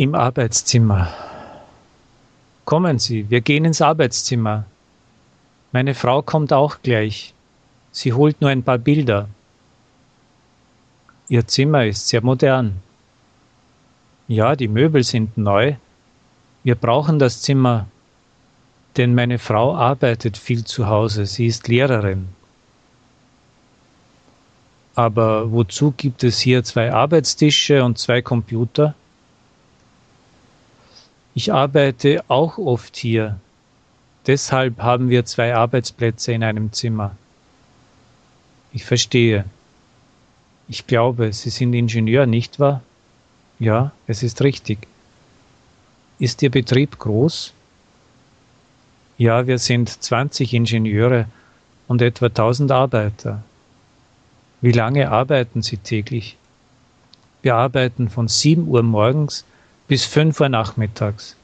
Im Arbeitszimmer. Kommen Sie, wir gehen ins Arbeitszimmer. Meine Frau kommt auch gleich. Sie holt nur ein paar Bilder. Ihr Zimmer ist sehr modern. Ja, die Möbel sind neu. Wir brauchen das Zimmer, denn meine Frau arbeitet viel zu Hause. Sie ist Lehrerin. Aber wozu gibt es hier zwei Arbeitstische und zwei Computer? Ich arbeite auch oft hier. Deshalb haben wir zwei Arbeitsplätze in einem Zimmer. Ich verstehe. Ich glaube, Sie sind Ingenieur, nicht wahr? Ja, es ist richtig. Ist Ihr Betrieb groß? Ja, wir sind 20 Ingenieure und etwa 1000 Arbeiter. Wie lange arbeiten Sie täglich? Wir arbeiten von 7 Uhr morgens bis 5 Uhr nachmittags.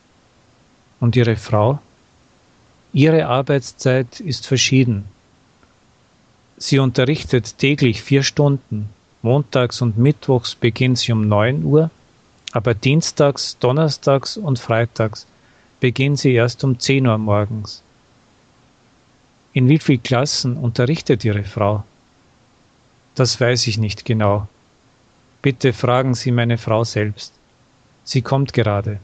Und Ihre Frau? Ihre Arbeitszeit ist verschieden. Sie unterrichtet täglich vier Stunden. Montags und Mittwochs beginnt sie um 9 Uhr, aber Dienstags, Donnerstags und Freitags beginnt sie erst um 10 Uhr morgens. In wie vielen Klassen unterrichtet Ihre Frau? Das weiß ich nicht genau. Bitte fragen Sie meine Frau selbst. Sie kommt gerade.